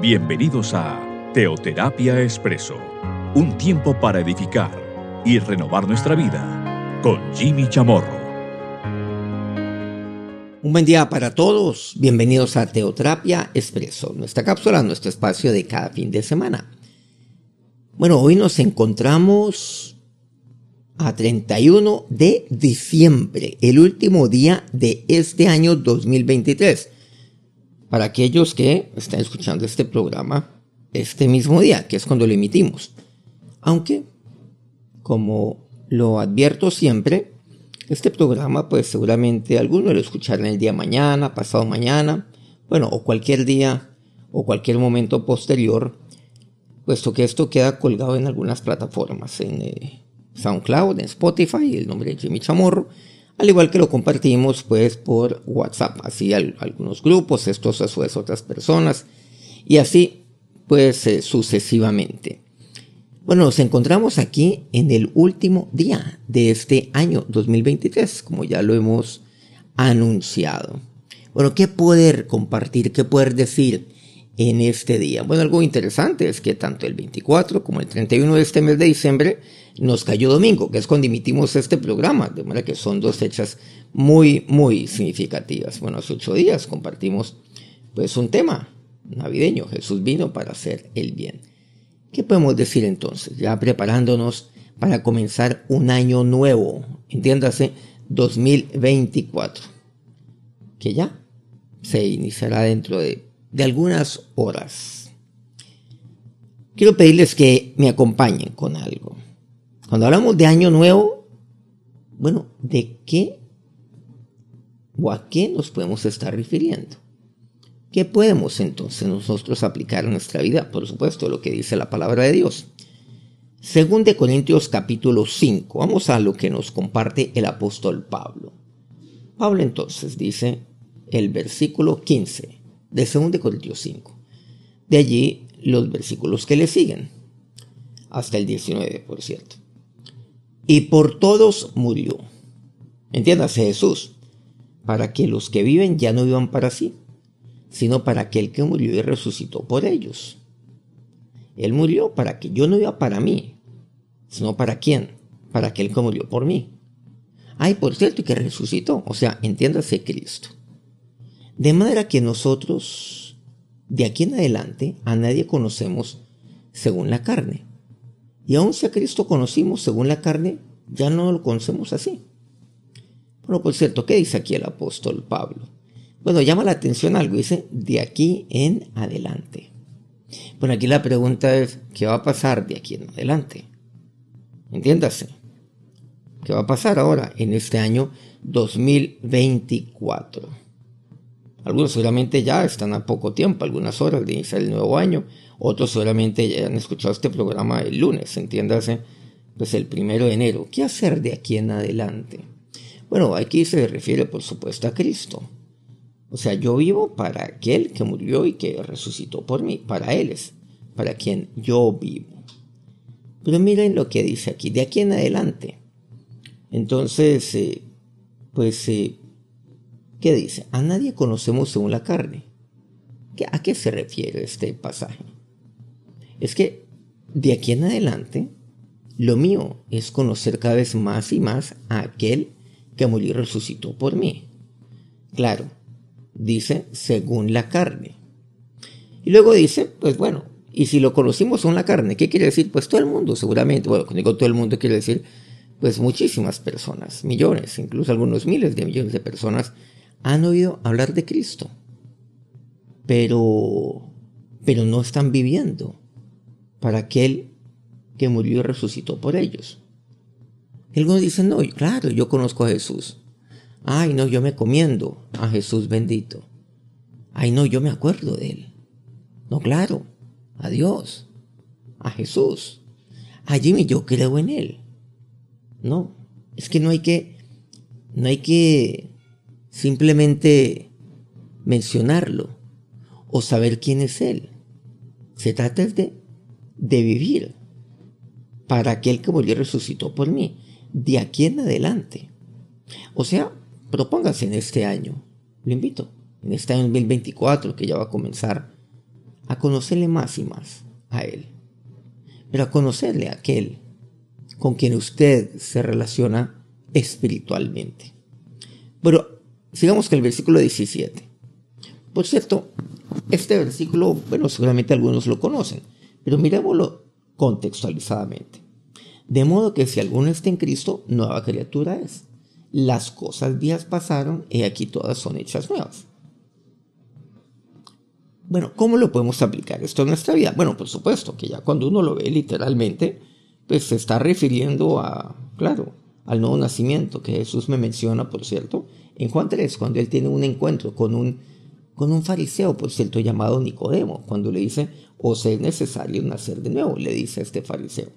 Bienvenidos a Teoterapia Expreso, un tiempo para edificar y renovar nuestra vida con Jimmy Chamorro. Un buen día para todos, bienvenidos a Teoterapia Expreso, nuestra cápsula, nuestro espacio de cada fin de semana. Bueno, hoy nos encontramos a 31 de diciembre, el último día de este año 2023. Para aquellos que están escuchando este programa este mismo día, que es cuando lo emitimos. Aunque, como lo advierto siempre, este programa pues seguramente algunos lo escucharán el día mañana, pasado mañana, bueno, o cualquier día o cualquier momento posterior, puesto que esto queda colgado en algunas plataformas, en eh, SoundCloud, en Spotify, el nombre de Jimmy Chamorro, al igual que lo compartimos pues por WhatsApp, así algunos grupos, estos a su vez otras personas, y así pues eh, sucesivamente. Bueno, nos encontramos aquí en el último día de este año 2023, como ya lo hemos anunciado. Bueno, ¿qué poder compartir, qué poder decir en este día? Bueno, algo interesante es que tanto el 24 como el 31 de este mes de diciembre nos cayó domingo, que es cuando emitimos este programa, de manera que son dos fechas muy, muy significativas. Bueno, hace ocho días compartimos pues un tema navideño, Jesús vino para hacer el bien. ¿Qué podemos decir entonces? Ya preparándonos para comenzar un año nuevo, entiéndase, 2024, que ya se iniciará dentro de, de algunas horas. Quiero pedirles que me acompañen con algo. Cuando hablamos de año nuevo, bueno, ¿de qué o a qué nos podemos estar refiriendo? ¿Qué podemos entonces nosotros aplicar en nuestra vida? Por supuesto, lo que dice la palabra de Dios. Según de Corintios capítulo 5, vamos a lo que nos comparte el apóstol Pablo. Pablo entonces dice el versículo 15 de 2 de Corintios 5. De allí los versículos que le siguen, hasta el 19, por cierto y por todos murió. Entiéndase Jesús, para que los que viven ya no vivan para sí, sino para aquel que murió y resucitó por ellos. Él murió para que yo no viva para mí, sino para quién, para aquel que murió por mí. Ay, por cierto, y que resucitó, o sea, entiéndase Cristo. De manera que nosotros, de aquí en adelante, a nadie conocemos según la carne. Y aun si a Cristo conocimos según la carne, ya no lo conocemos así. Bueno, por cierto, ¿qué dice aquí el apóstol Pablo? Bueno, llama la atención algo, dice, de aquí en adelante. Bueno, aquí la pregunta es, ¿qué va a pasar de aquí en adelante? Entiéndase. ¿Qué va a pasar ahora en este año 2024? Algunos seguramente ya están a poco tiempo, algunas horas de iniciar el nuevo año, otros seguramente ya han escuchado este programa el lunes, entiéndase, pues el primero de enero. ¿Qué hacer de aquí en adelante? Bueno, aquí se refiere por supuesto a Cristo. O sea, yo vivo para aquel que murió y que resucitó por mí, para Él es, para quien yo vivo. Pero miren lo que dice aquí, de aquí en adelante. Entonces, eh, pues, eh, ¿qué dice? A nadie conocemos según la carne. ¿A qué se refiere este pasaje? es que de aquí en adelante, lo mío es conocer cada vez más y más a aquel que murió y resucitó por mí. Claro, dice según la carne. Y luego dice, pues bueno, y si lo conocimos según la carne, ¿qué quiere decir? Pues todo el mundo, seguramente. Bueno, cuando digo todo el mundo, quiere decir, pues muchísimas personas, millones, incluso algunos miles de millones de personas han oído hablar de Cristo. Pero, pero no están viviendo para aquel que murió y resucitó por ellos. Algunos dicen, no, claro, yo conozco a Jesús. Ay, no, yo me comiendo a Jesús bendito. Ay, no, yo me acuerdo de él. No, claro, a Dios, a Jesús. A Jimmy, yo creo en él. No, es que no hay que, no hay que simplemente mencionarlo o saber quién es él. Se trata de de vivir para aquel que murió y resucitó por mí, de aquí en adelante. O sea, propóngase en este año, lo invito, en este año 2024 que ya va a comenzar, a conocerle más y más a Él, pero a conocerle a aquel con quien usted se relaciona espiritualmente. Pero sigamos con el versículo 17. Por cierto, este versículo, bueno, seguramente algunos lo conocen, pero miremoslo contextualizadamente. De modo que si alguno está en Cristo, nueva criatura es. Las cosas viejas pasaron y aquí todas son hechas nuevas. Bueno, ¿cómo lo podemos aplicar esto en nuestra vida? Bueno, por supuesto que ya cuando uno lo ve literalmente, pues se está refiriendo a, claro, al nuevo nacimiento que Jesús me menciona, por cierto, en Juan 3, cuando él tiene un encuentro con un, con un fariseo, por cierto, llamado Nicodemo, cuando le dice, o sea, es necesario nacer de nuevo, le dice a este fariseo.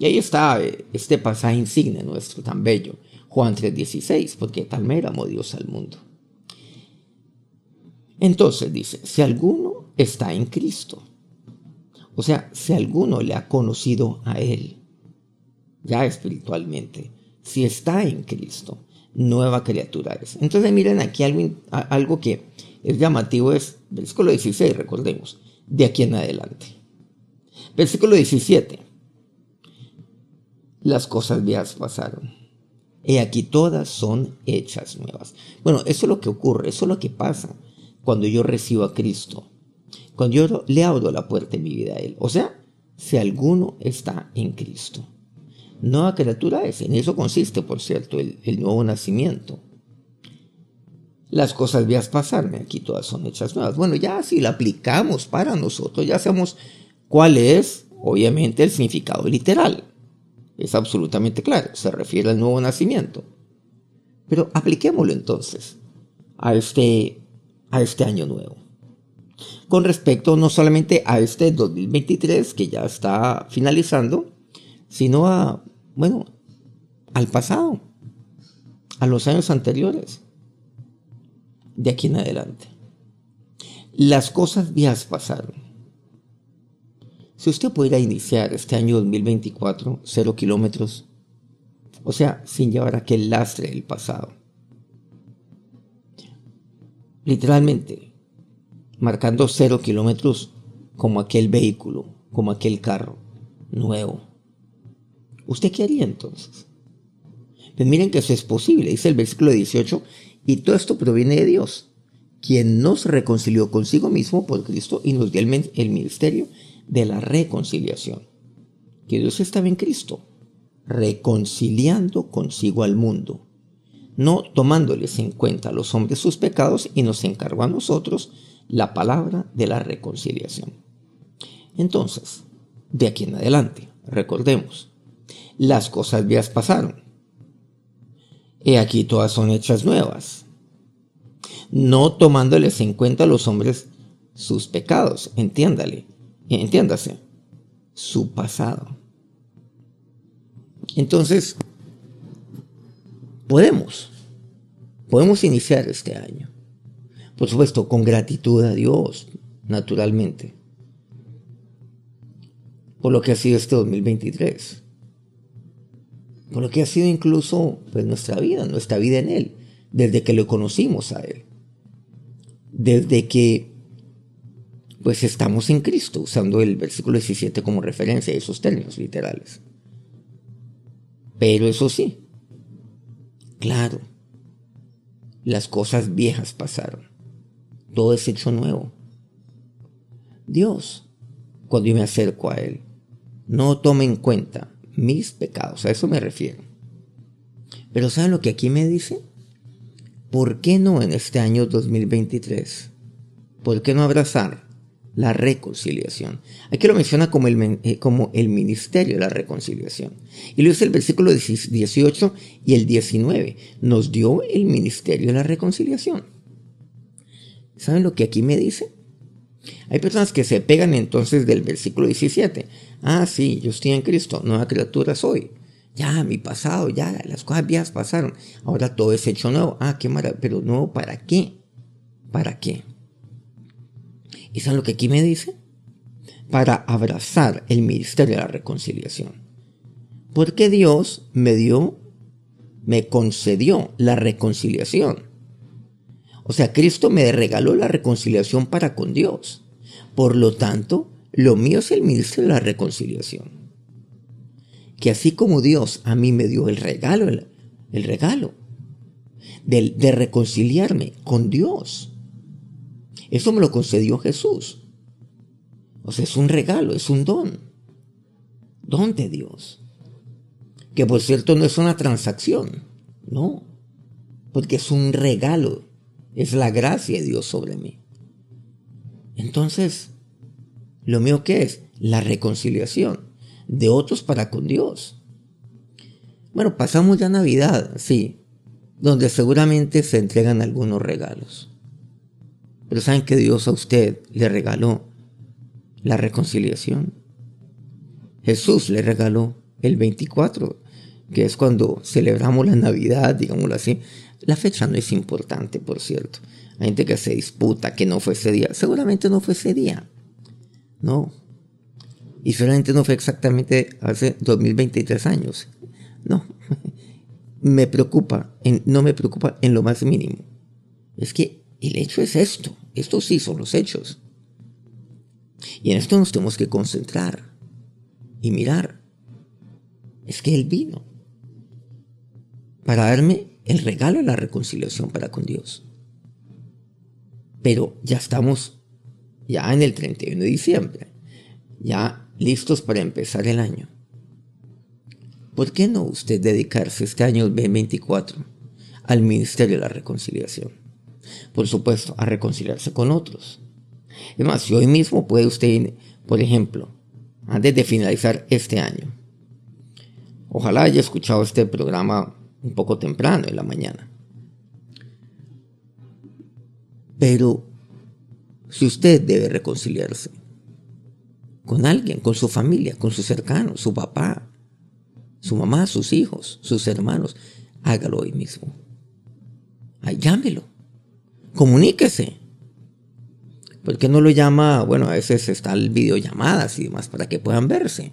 Y ahí está eh, este pasaje insigne nuestro, tan bello, Juan 3:16, porque tal me amó Dios al mundo. Entonces dice, si alguno está en Cristo, o sea, si alguno le ha conocido a Él, ya espiritualmente, si está en Cristo, nueva criatura es. Entonces miren aquí algo, algo que es llamativo, es versículo 16, recordemos, de aquí en adelante. Versículo 17. Las cosas viejas pasaron. Y aquí todas son hechas nuevas. Bueno, eso es lo que ocurre, eso es lo que pasa cuando yo recibo a Cristo, cuando yo le abro la puerta en mi vida a Él. O sea, si alguno está en Cristo. Nueva criatura es, en eso consiste, por cierto, el, nuevo nacimiento. Las cosas viejas pasaron, aquí todas son hechas nuevas. Bueno, ya si la aplicamos para nosotros, ya sabemos cuál es, obviamente, el significado literal. Es absolutamente claro, se refiere al nuevo nacimiento. Pero apliquémoslo entonces a este a este año nuevo. Con respecto no solamente a este 2023 que ya está finalizando, sino a, bueno, al pasado, a los años anteriores, de aquí en adelante. Las cosas viejas pasaron. Si usted pudiera iniciar este año 2024 cero kilómetros, o sea, sin llevar aquel lastre del pasado, literalmente, marcando cero kilómetros como aquel vehículo, como aquel carro nuevo. ¿Usted qué haría entonces? Pues miren que eso es posible, dice el versículo 18, y todo esto proviene de Dios, quien nos reconcilió consigo mismo por Cristo y nos dio el, ministerio de la reconciliación. Que Dios estaba en Cristo, reconciliando consigo al mundo no tomándoles en cuenta a los hombres sus pecados y nos encargó a nosotros la palabra de la reconciliación. Entonces, de aquí en adelante, recordemos, las cosas viejas pasaron. He aquí todas son hechas nuevas. No tomándoles en cuenta a los hombres sus pecados, entiéndale, entiéndase, su pasado. Entonces, podemos, podemos iniciar este año. Por supuesto, con gratitud a Dios, naturalmente, por lo que ha sido este 2023, por lo que ha sido incluso pues, nuestra vida, nuestra vida en Él, desde que lo conocimos a Él, desde que pues estamos en Cristo, usando el versículo 17 como referencia a esos términos literales. Pero eso sí, Claro, las cosas viejas pasaron. Todo es hecho nuevo. Dios, cuando yo me acerco a Él, no toma en cuenta mis pecados, a eso me refiero. Pero ¿saben lo que aquí me dice? ¿Por qué no en este año 2023? ¿Por qué no abrazar la reconciliación. Aquí lo menciona como el, eh, como el ministerio de la reconciliación. Y lo dice el versículo 18 y el 19. Nos dio el ministerio de la reconciliación. ¿Saben lo que aquí me dice? Hay personas que se pegan entonces del versículo 17. Ah, sí, yo estoy en Cristo, nueva criatura soy. Ya, mi pasado, ya, las cosas viejas pasaron. Ahora todo es hecho nuevo. Ah, qué maravilla. Pero nuevo, ¿para qué? ¿Para qué? ¿Y saben lo que aquí me dice? Para abrazar el ministerio de la reconciliación. Porque Dios me dio, me concedió la reconciliación. O sea, Cristo me regaló la reconciliación para con Dios. Por lo tanto, lo mío es el ministerio de la reconciliación. Que así como Dios a mí me dio el regalo, el, regalo de, de reconciliarme con Dios, eso me lo concedió Jesús. O sea, es un regalo, es un don. Don de Dios. Que por cierto no es una transacción, no. Porque es un regalo. Es la gracia de Dios sobre mí. Entonces, ¿lo mío qué es? La reconciliación de otros para con Dios. Bueno, pasamos ya Navidad, sí, donde seguramente se entregan algunos regalos. Pero saben que Dios a usted le regaló la reconciliación. Jesús le regaló el 24, que es cuando celebramos la Navidad, digámoslo así. La fecha no es importante, por cierto. Hay gente que se disputa que no fue ese día. Seguramente no fue ese día. No. Y seguramente no fue exactamente hace 2023 años. No. Me preocupa, no me preocupa en lo más mínimo. Es que el hecho es esto. Estos sí son los hechos. Y en esto nos tenemos que concentrar y mirar. Es que Él vino para darme el regalo de la reconciliación para con Dios. Pero ya estamos ya en el 31 de diciembre, ya listos para empezar el año. ¿Por qué no usted dedicarse este año 2024 al Ministerio de la Reconciliación? Por supuesto, a reconciliarse con otros. Es más, si hoy mismo puede usted, por ejemplo, antes de finalizar este año, ojalá haya escuchado este programa un poco temprano en la mañana. Pero si usted debe reconciliarse con alguien, con su familia, con sus cercanos, su papá, su mamá, sus hijos, sus hermanos, hágalo hoy mismo. Ay, llámelo. Comuníquese. ¿Por qué no lo llama? Bueno, a veces están videollamadas y demás para que puedan verse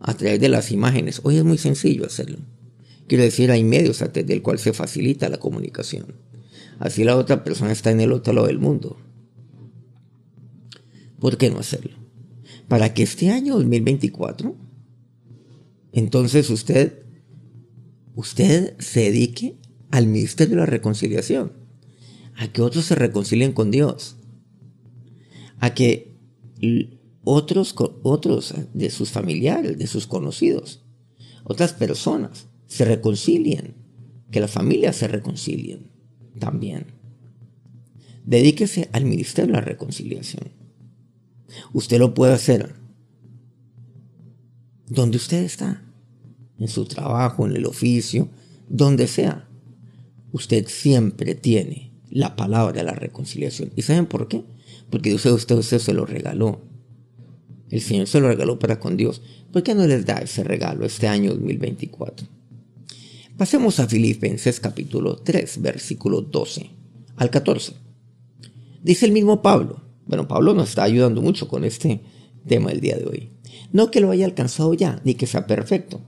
a través de las imágenes. Hoy es muy sencillo hacerlo. Quiero decir, hay medios a través del cual se facilita la comunicación. Así la otra persona está en el otro lado del mundo. ¿Por qué no hacerlo? Para que este año 2024, entonces usted, usted se dedique al ministerio de la reconciliación, a que otros se reconcilien con Dios, a que otros, otros de sus familiares, de sus conocidos, otras personas se reconcilien, que las familias se reconcilien también. Dedíquese al ministerio de la reconciliación. Usted lo puede hacer donde usted está, en su trabajo, en el oficio, donde sea. Usted siempre tiene la palabra de la reconciliación. ¿Y saben por qué? Porque Dios usted, usted se lo regaló. El Señor se lo regaló para con Dios. ¿Por qué no les da ese regalo este año 2024? Pasemos a Filipenses capítulo 3, versículo 12 al 14. Dice el mismo Pablo, bueno, Pablo nos está ayudando mucho con este tema el día de hoy. No que lo haya alcanzado ya, ni que sea perfecto,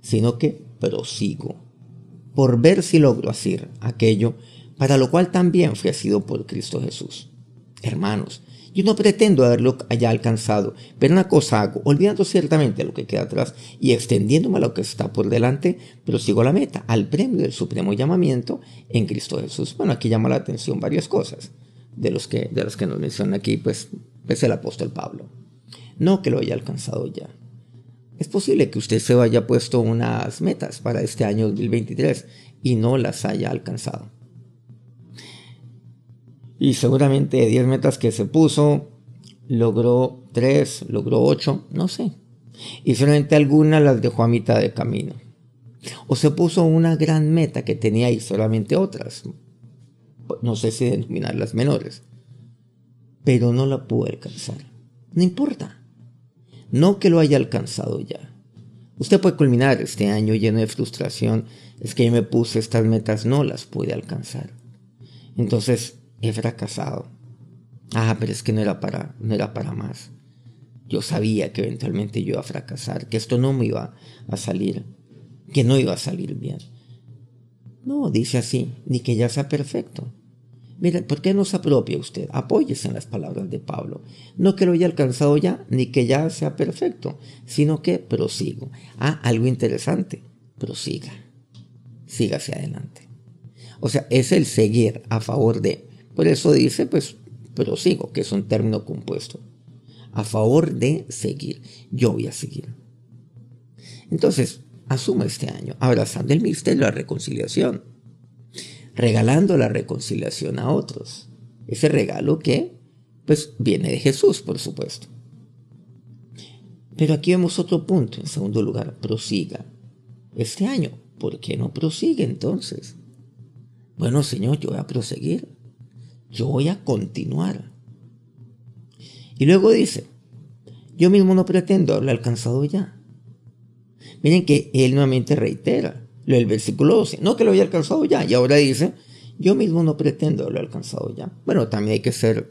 sino que prosigo, por ver si logro hacer aquello para lo cual también fui sido por Cristo Jesús. Hermanos, yo no pretendo haberlo ya alcanzado, pero una cosa hago, olvidando ciertamente lo que queda atrás y extendiéndome a lo que está por delante, pero sigo la meta, al premio del supremo llamamiento en Cristo Jesús. Bueno, aquí llama la atención varias cosas de los que, de los que nos menciona aquí, pues, es el apóstol Pablo. No que lo haya alcanzado ya. Es posible que usted se haya puesto unas metas para este año 2023 y no las haya alcanzado. Y seguramente de 10 metas que se puso, logró 3, logró 8, no sé. Y solamente algunas las dejó a mitad de camino. O se puso una gran meta que tenía y solamente otras. No sé si denominarlas menores. Pero no la pudo alcanzar. No importa. No que lo haya alcanzado ya. Usted puede culminar este año lleno de frustración. Es que yo me puse estas metas, no las pude alcanzar. Entonces, he fracasado. Ah, pero es que no era para, no era para más. Yo sabía que eventualmente yo iba a fracasar, que esto no me iba a salir, que no iba a salir bien. No, dice así, ni que ya sea perfecto, Mira, ¿por qué no se apropia usted? Apóyese en las palabras de Pablo. No que lo haya alcanzado ya, ni que ya sea perfecto, sino que prosigo. Ah, algo interesante. Prosiga. Siga hacia adelante. O sea, es el seguir a favor de. Por eso dice, pues, prosigo, que es un término compuesto. A favor de seguir. Yo voy a seguir. Entonces, asuma este año, abrazando el misterio de la reconciliación regalando la reconciliación a otros. Ese regalo que, pues, viene de Jesús, por supuesto. Pero aquí vemos otro punto, en segundo lugar, prosiga. Este año, ¿por qué no prosigue entonces? Bueno, Señor, yo voy a proseguir. Yo voy a continuar. Y luego dice, yo mismo no pretendo haberlo alcanzado ya. Miren que él nuevamente reitera, el versículo 12. No que lo había alcanzado ya. Y ahora dice, yo mismo no pretendo haberlo alcanzado ya. Bueno, también hay que ser,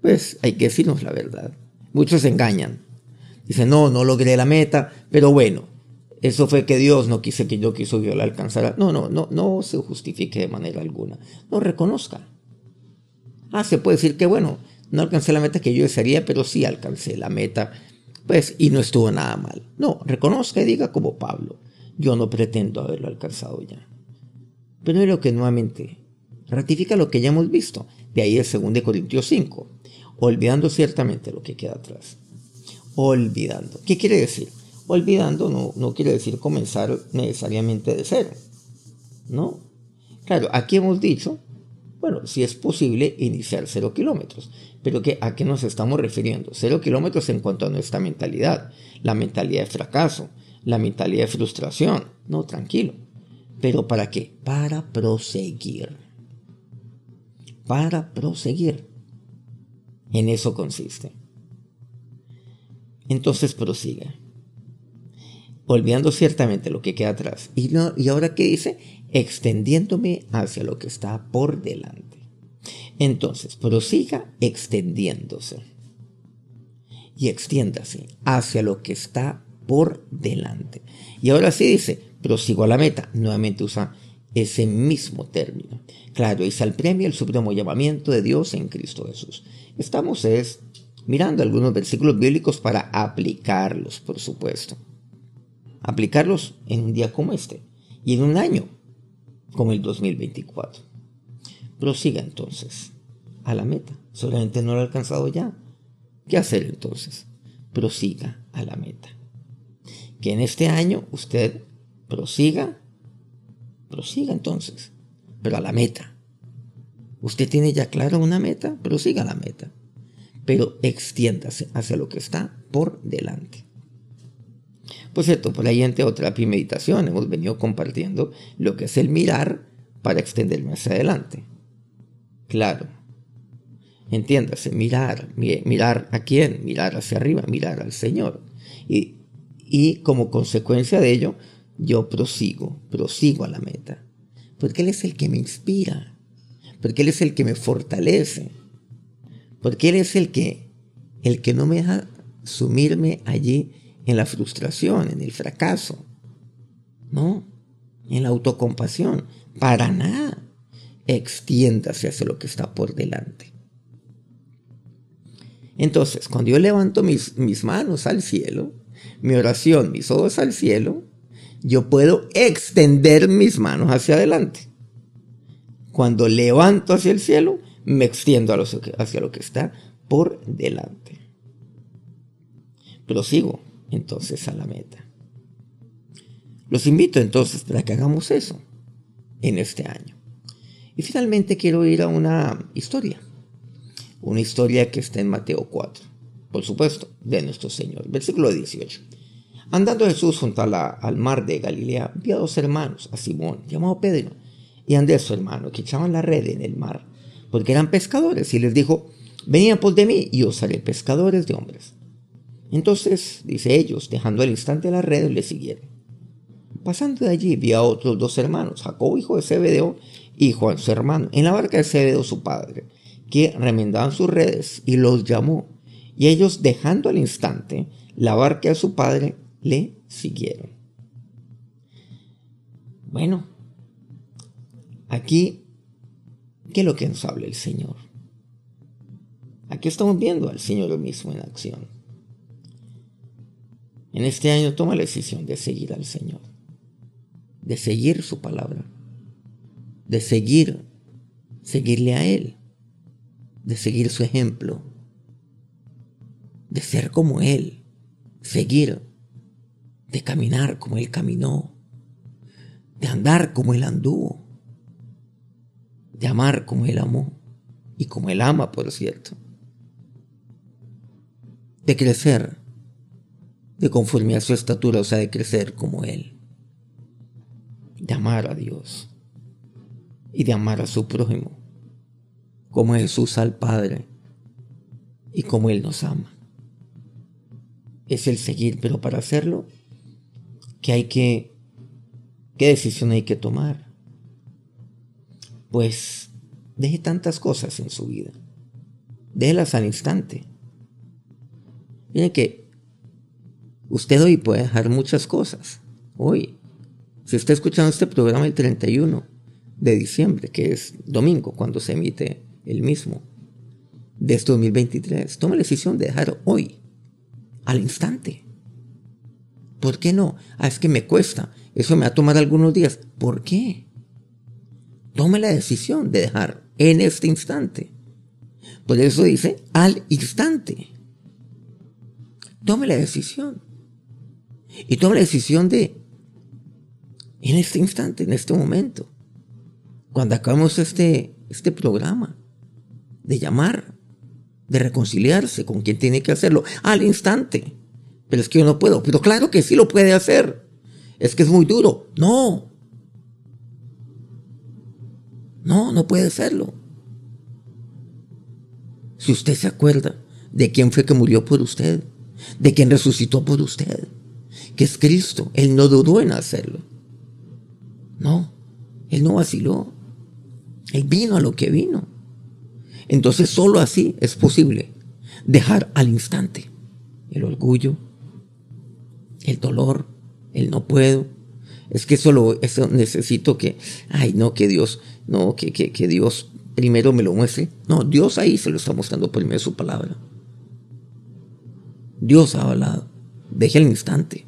pues hay que decirnos la verdad. Muchos se engañan. Dicen, no, no logré la meta, pero bueno, eso fue que Dios no quise que yo quiso yo la alcanzara. No, no, no, no se justifique de manera alguna. No reconozca. Ah, se puede decir que bueno, no alcancé la meta que yo desearía, pero sí alcancé la meta, pues, y no estuvo nada mal. No, reconozca y diga como Pablo yo no pretendo haberlo alcanzado ya. Lo que nuevamente ratifica lo que ya hemos visto. De ahí el 2 Corintios 5. Olvidando ciertamente lo que queda atrás. Olvidando. ¿Qué quiere decir? Olvidando no, no quiere decir comenzar necesariamente de cero. ¿No? Claro, aquí hemos dicho, bueno, si es posible iniciar cero kilómetros. Pero ¿a qué nos estamos refiriendo? Cero kilómetros en cuanto a nuestra mentalidad. La mentalidad de fracaso, la mentalidad de frustración. No, tranquilo. ¿Pero para qué? Para proseguir. Para proseguir. En eso consiste. Entonces prosiga. Olvidando ciertamente lo que queda atrás. Y, no, y ahora qué dice? Extendiéndome hacia lo que está por delante. Entonces, prosiga extendiéndose. Y extiéndase hacia lo que está por delante. Y ahora sí dice, prosigo a la meta. Nuevamente usa ese mismo término. Claro, es al premio el supremo llamamiento de Dios en Cristo Jesús. Estamos es mirando algunos versículos bíblicos para aplicarlos, por supuesto. Aplicarlos en un día como este y en un año como el 2024. Prosiga entonces a la meta. Solamente no lo ha alcanzado ya. ¿Qué hacer entonces? Prosiga a la meta que en este año usted prosiga, prosiga entonces, pero a la meta. Usted tiene ya clara una meta, prosiga la meta, pero extiéndase hacia lo que está por delante. Por cierto, por ahí en Teoterapia y Meditación hemos venido compartiendo lo que es el mirar para extenderme hacia adelante. Claro, entiéndase, mirar, mirar a quién, mirar hacia arriba, mirar al Señor. Y y como consecuencia de ello, yo prosigo, prosigo a la meta. Porque Él es el que me inspira, porque Él es el que me fortalece, porque Él es el que, el que no me deja sumirme allí en la frustración, en el fracaso, ¿no? En la autocompasión, para nada. Extiéndase hacia lo que está por delante. Entonces, cuando yo levanto mis, mis manos al cielo, mi oración, mis ojos al cielo, yo puedo extender mis manos hacia adelante. Cuando levanto hacia el cielo, me extiendo hacia lo que está por delante. Prosigo entonces a la meta. Los invito entonces para que hagamos eso en este año. Y finalmente quiero ir a una historia. Una historia que está en Mateo 4 por supuesto, de nuestro Señor. Versículo 18. Andando Jesús junto al mar de Galilea, vio a dos hermanos, a Simón, llamado Pedro, y Andrés su hermano, que echaban la red en el mar, porque eran pescadores, y les dijo, venid por de mí, y os haré pescadores de hombres. Entonces, dice ellos, dejando al instante la red, le siguieron. Pasando de allí, vio a otros dos hermanos, Jacob, hijo de Zebedeo, y Juan, su hermano, en la barca de Zebedeo, su padre, que remendaban sus redes, y los llamó. Y ellos, dejando al instante la barca de su padre, le siguieron. Bueno, aquí ¿Qué es lo que nos habla el Señor? Aquí estamos viendo al Señor mismo en acción. En este año toma la decisión de seguir al Señor, de seguir su palabra, de seguir, seguirle a Él, de seguir su ejemplo, de ser como Él, seguir, de caminar como Él caminó, de andar como Él anduvo, de amar como Él amó y como Él ama, por cierto, de crecer de conforme a su estatura, o sea, de crecer como Él, de amar a Dios y de amar a su prójimo, como Jesús al Padre y como Él nos ama. Es el seguir, pero para hacerlo, ¿qué hay que, qué decisión hay que tomar? Pues deje tantas cosas en su vida, déjelas al instante. Miren que Usted hoy puede dejar muchas cosas. Hoy. Si está escuchando este programa el 31 de diciembre, que es domingo, cuando se emite el mismo, de este 2023, tome la decisión de dejar hoy, al instante. ¿Por qué no? Ah, es que me cuesta. Eso me va a tomar algunos días. ¿Por qué? Tome la decisión de dejar en este instante. Por eso dice al instante. Tome la decisión. Y toma la decisión de, en este instante, en este momento, cuando acabamos este, este programa, de llamar, de reconciliarse con quien tiene que hacerlo, al instante. Pero es que yo no puedo. Pero claro que sí lo puede hacer. Es que es muy duro. No. No, no puede hacerlo. Si usted se acuerda de quién fue que murió por usted, de quién resucitó por usted, que es Cristo. Él no dudó en hacerlo. No, Él no vaciló. Él vino a lo que vino. Entonces solo así es posible dejar al instante el orgullo, el dolor, el no puedo. Es que solo eso necesito que, ay, no, que Dios, no, que, que, que Dios primero me lo muestre. No, Dios ahí se lo está mostrando de su palabra. Dios ha hablado. Deje al instante.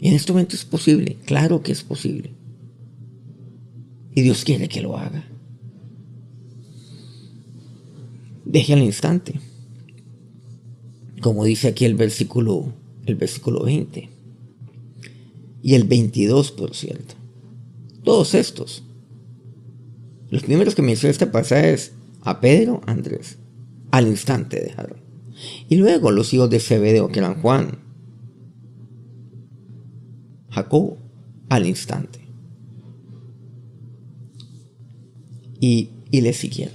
En este momento es posible, claro que es posible. Y Dios quiere que lo haga. Deje al instante. Como dice aquí el versículo, el versículo 20. Y el 22, por cierto. Todos estos. Los primeros que menciona este pasaje es a Pedro, Andrés. Al instante dejaron. Y luego los hijos de Zebedeo, que eran Juan, Jacob al instante. Y, le siguieron.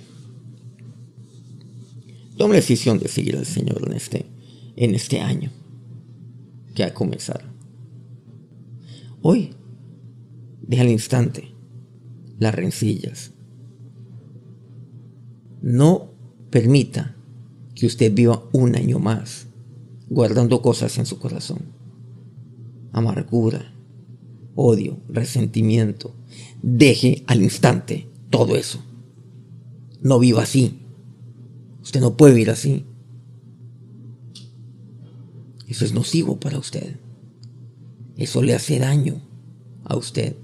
Toma la decisión de seguir al Señor en este, en este año que ha comenzado. Hoy, deja al instante las rencillas. No permita que usted viva un año más guardando cosas en su corazón amargura, odio, resentimiento. Deje al instante todo eso. No viva así. Usted no puede vivir así. Eso es nocivo para usted. Eso le hace daño a usted.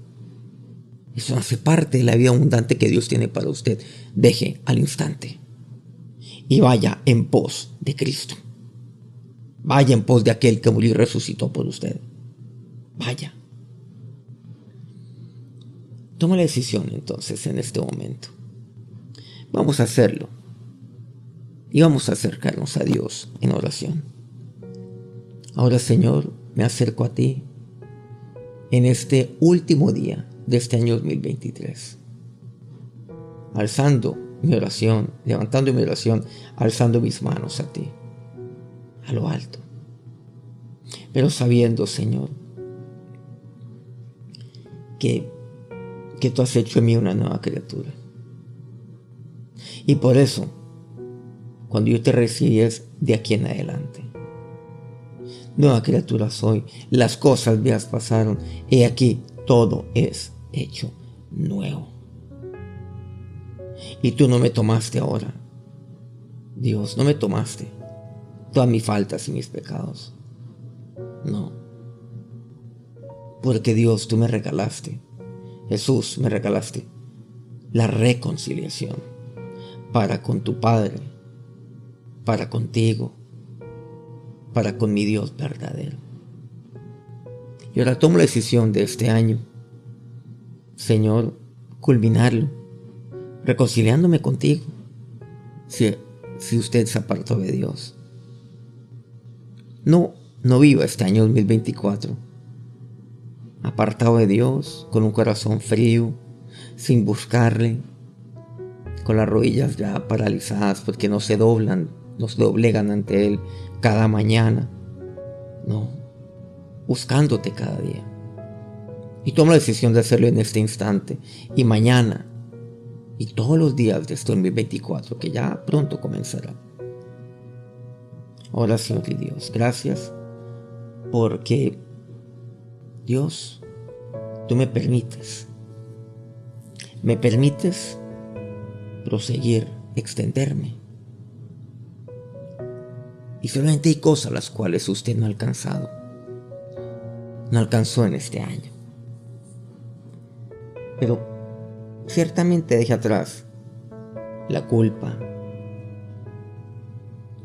Eso hace parte de la vida abundante que Dios tiene para usted. Deje al instante. Y vaya en pos de Cristo. Vaya en pos de aquel que murió y resucitó por usted. Vaya. Toma la decisión entonces en este momento. Vamos a hacerlo. Y vamos a acercarnos a Dios en oración. Ahora Señor, me acerco a ti en este último día de este año 2023. Alzando mi oración, levantando mi oración, alzando mis manos a ti, a lo alto. Pero sabiendo, Señor, que, tú has hecho en mí una nueva criatura. Y por eso, cuando yo te recibes de aquí en adelante, nueva criatura soy, las cosas viejas pasaron, y aquí todo es hecho nuevo. Y tú no me tomaste ahora. Dios, no me tomaste todas mis faltas y mis pecados. No. Porque Dios, tú me regalaste. Jesús, me regalaste la reconciliación para con tu Padre, para contigo, para con mi Dios verdadero. Y ahora tomo la decisión de este año, Señor, culminarlo, reconciliándome contigo, si, si usted se apartó de Dios. No, no viva este año 2024 apartado de Dios, con un corazón frío, sin buscarle, con las rodillas ya paralizadas porque no se doblan, no se doblegan ante Él cada mañana. No, buscándote cada día. Y toma la decisión de hacerlo en este instante y mañana y todos los días de este 2024 que ya pronto comenzará. Ahora Señor y Dios, gracias porque Dios, tú me permites, me permites proseguir, extenderme. Y solamente hay cosas las cuales usted no ha alcanzado, no alcanzó en este año. Pero ciertamente deje atrás la culpa,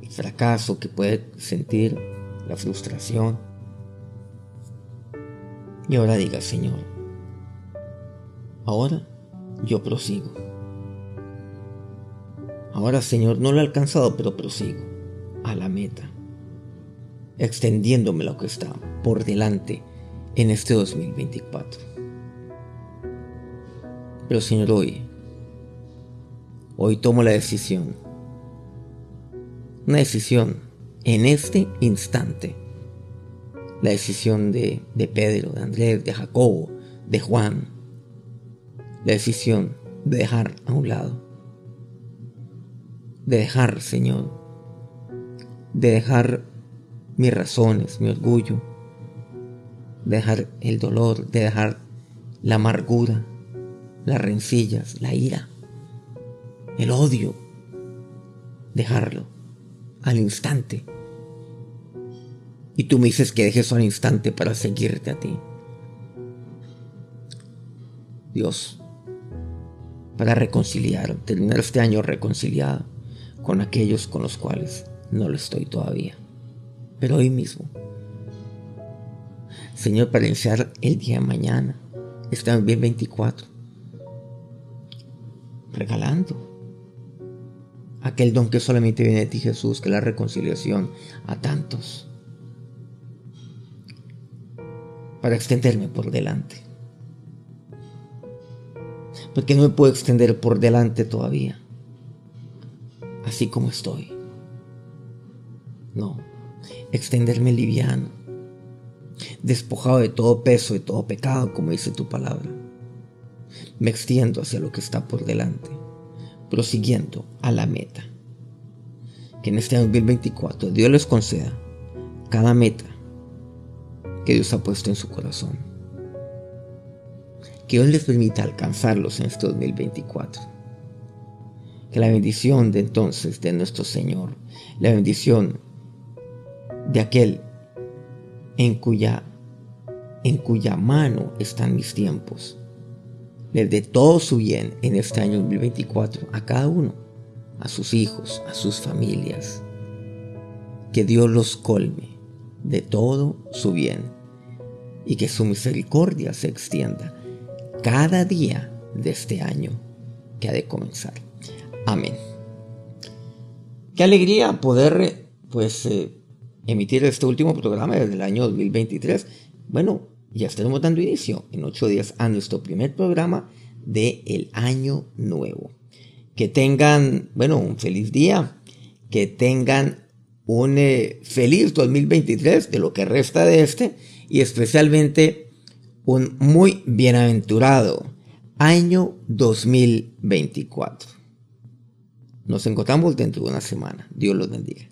el fracaso que puede sentir, la frustración, y ahora diga, Señor, ahora yo prosigo. Ahora, Señor, no lo he alcanzado, pero prosigo a la meta, extendiéndome lo que está por delante en este 2024. Pero, Señor, hoy, hoy tomo la decisión, una decisión en este instante la decisión de, Pedro, de Andrés, de Jacobo, de Juan, la decisión de dejar a un lado, de dejar, Señor, de dejar mis razones, mi orgullo, de dejar el dolor, de dejar la amargura, las rencillas, la ira, el odio, dejarlo al instante y tú me dices que dejes un instante para seguirte a ti. Dios, para reconciliar, terminar este año reconciliado con aquellos con los cuales no lo estoy todavía. Pero hoy mismo, Señor, para iniciar el día de mañana, este 2024, regalando aquel don que solamente viene de ti, Jesús, que es la reconciliación a tantos para extenderme por delante. Porque no me puedo extender por delante todavía, así como estoy. No, extenderme liviano, despojado de todo peso, y todo pecado, como dice tu palabra. Me extiendo hacia lo que está por delante, prosiguiendo a la meta. Que en este 2024 Dios les conceda cada meta que Dios ha puesto en su corazón. Que Dios les permita alcanzarlos en este 2024. Que la bendición de entonces de nuestro Señor, la bendición de aquel en cuya, en cuya mano están mis tiempos, les dé todo su bien en este año 2024 a cada uno, a sus hijos, a sus familias. Que Dios los colme de todo su bien y que su misericordia se extienda cada día de este año que ha de comenzar. Amén. Qué alegría poder pues eh, emitir este último programa desde el año 2023. Bueno, ya estamos dando inicio en ocho días a nuestro primer programa del el año nuevo. Que tengan, bueno, un feliz día, que tengan un eh, feliz 2023 de lo que resta de este y especialmente un muy bienaventurado año 2024. Nos encontramos dentro de una semana. Dios los bendiga.